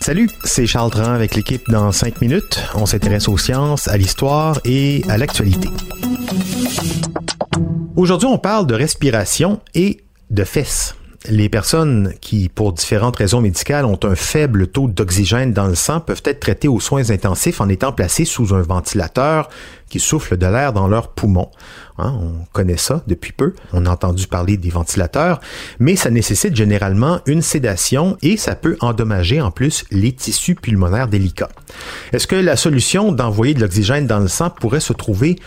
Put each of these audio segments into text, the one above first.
Salut, c'est Charles Dran avec l'équipe dans 5 minutes. On s'intéresse aux sciences, à l'histoire et à l'actualité. Aujourd'hui, on parle de respiration et de fesses les personnes qui, pour différentes raisons médicales, ont un faible taux d'oxygène dans le sang peuvent être traitées aux soins intensifs en étant placées sous un ventilateur qui souffle de l'air dans leurs poumons. Hein, on connaît ça depuis peu. On a entendu parler des ventilateurs, mais ça nécessite généralement une sédation et ça peut endommager en plus les tissus pulmonaires délicats. Est-ce que la solution d'envoyer de l'oxygène dans le sang pourrait se trouver,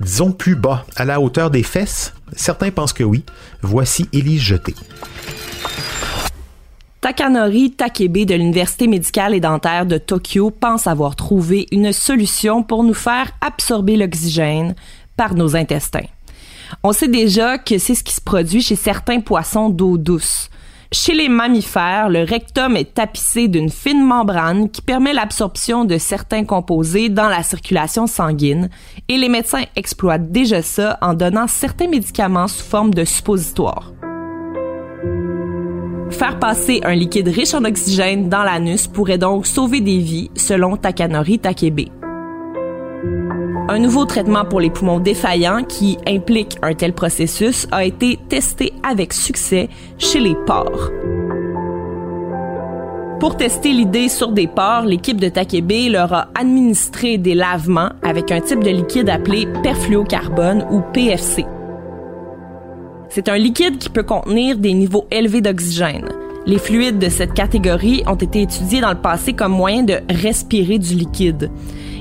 disons, plus bas, à la hauteur des fesses? Certains pensent que oui. Voici Élise Jeté. Takanori Takebe de l'Université médicale et dentaire de Tokyo pense avoir trouvé une solution pour nous faire absorber l'oxygène par nos intestins. On sait déjà que c'est ce qui se produit chez certains poissons d'eau douce. Chez les mammifères, le rectum est tapissé d'une fine membrane qui permet l'absorption de certains composés dans la circulation sanguine et les médecins exploitent déjà ça en donnant certains médicaments sous forme de suppositoire. Faire passer un liquide riche en oxygène dans l'anus pourrait donc sauver des vies, selon Takanori Takebe. Un nouveau traitement pour les poumons défaillants qui implique un tel processus a été testé avec succès chez les porcs. Pour tester l'idée sur des porcs, l'équipe de Takebe leur a administré des lavements avec un type de liquide appelé perfluocarbone ou PFC. C'est un liquide qui peut contenir des niveaux élevés d'oxygène. Les fluides de cette catégorie ont été étudiés dans le passé comme moyen de respirer du liquide.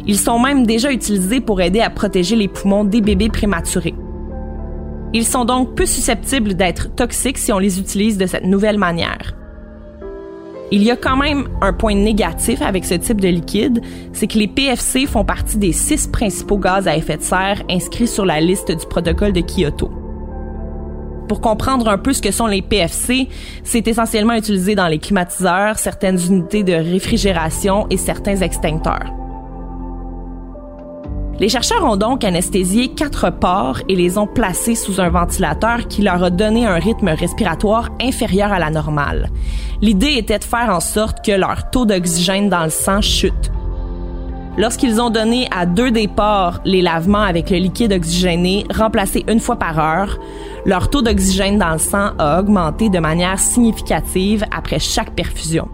Ils sont même déjà utilisés pour aider à protéger les poumons des bébés prématurés. Ils sont donc peu susceptibles d'être toxiques si on les utilise de cette nouvelle manière. Il y a quand même un point négatif avec ce type de liquide, c'est que les PFC font partie des six principaux gaz à effet de serre inscrits sur la liste du protocole de Kyoto. Pour comprendre un peu ce que sont les PFC, c'est essentiellement utilisé dans les climatiseurs, certaines unités de réfrigération et certains extincteurs. Les chercheurs ont donc anesthésié quatre porcs et les ont placés sous un ventilateur qui leur a donné un rythme respiratoire inférieur à la normale. L'idée était de faire en sorte que leur taux d'oxygène dans le sang chute. Lorsqu'ils ont donné à deux des porcs les lavements avec le liquide oxygéné remplacé une fois par heure, leur taux d'oxygène dans le sang a augmenté de manière significative après chaque perfusion.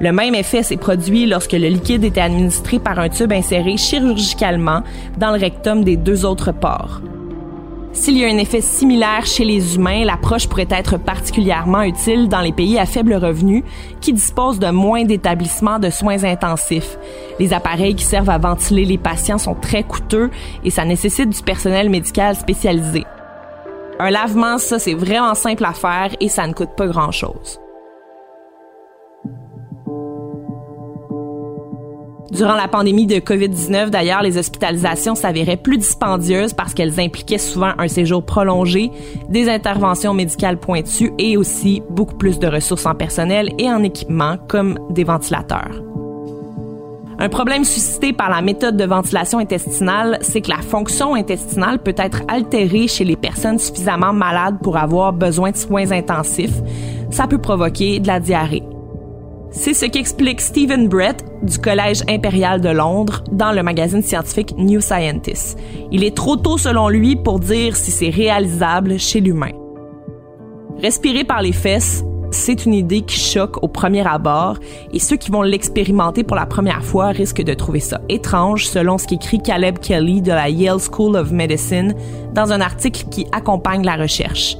Le même effet s'est produit lorsque le liquide était administré par un tube inséré chirurgicalement dans le rectum des deux autres porcs. S'il y a un effet similaire chez les humains, l'approche pourrait être particulièrement utile dans les pays à faible revenu qui disposent de moins d'établissements de soins intensifs. Les appareils qui servent à ventiler les patients sont très coûteux et ça nécessite du personnel médical spécialisé. Un lavement, ça, c'est vraiment simple à faire et ça ne coûte pas grand-chose. Durant la pandémie de COVID-19, d'ailleurs, les hospitalisations s'avéraient plus dispendieuses parce qu'elles impliquaient souvent un séjour prolongé, des interventions médicales pointues et aussi beaucoup plus de ressources en personnel et en équipement comme des ventilateurs. Un problème suscité par la méthode de ventilation intestinale, c'est que la fonction intestinale peut être altérée chez les personnes suffisamment malades pour avoir besoin de soins intensifs. Ça peut provoquer de la diarrhée. C'est ce qu'explique Stephen Brett du Collège impérial de Londres dans le magazine scientifique New Scientist. Il est trop tôt selon lui pour dire si c'est réalisable chez l'humain. Respirer par les fesses, c'est une idée qui choque au premier abord et ceux qui vont l'expérimenter pour la première fois risquent de trouver ça étrange selon ce qu'écrit Caleb Kelly de la Yale School of Medicine dans un article qui accompagne la recherche.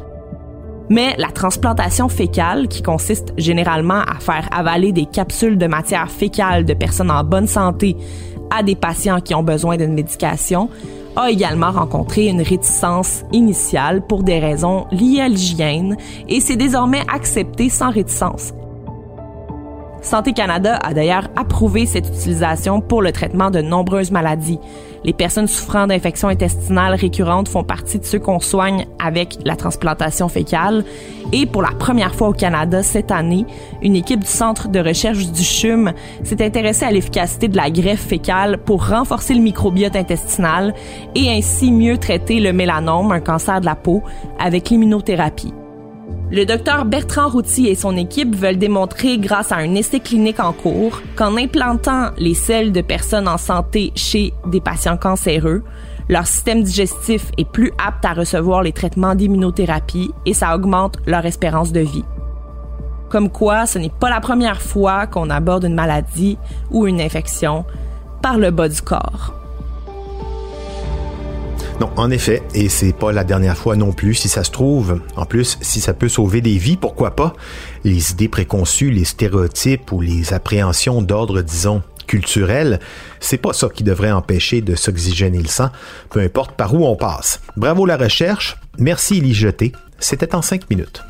Mais la transplantation fécale, qui consiste généralement à faire avaler des capsules de matière fécale de personnes en bonne santé à des patients qui ont besoin d'une médication, a également rencontré une réticence initiale pour des raisons liées à l'hygiène et c'est désormais accepté sans réticence. Santé Canada a d'ailleurs approuvé cette utilisation pour le traitement de nombreuses maladies. Les personnes souffrant d'infections intestinales récurrentes font partie de ceux qu'on soigne avec la transplantation fécale. Et pour la première fois au Canada cette année, une équipe du Centre de recherche du CHUM s'est intéressée à l'efficacité de la greffe fécale pour renforcer le microbiote intestinal et ainsi mieux traiter le mélanome, un cancer de la peau, avec l'immunothérapie. Le docteur Bertrand Routy et son équipe veulent démontrer grâce à un essai clinique en cours qu'en implantant les selles de personnes en santé chez des patients cancéreux, leur système digestif est plus apte à recevoir les traitements d'immunothérapie et ça augmente leur espérance de vie. Comme quoi, ce n'est pas la première fois qu'on aborde une maladie ou une infection par le bas du corps. Non, en effet, et c'est pas la dernière fois non plus, si ça se trouve. En plus, si ça peut sauver des vies, pourquoi pas? Les idées préconçues, les stéréotypes ou les appréhensions d'ordre, disons, culturel, c'est pas ça qui devrait empêcher de s'oxygéner le sang, peu importe par où on passe. Bravo la recherche, merci Elie Jeté, c'était en cinq minutes.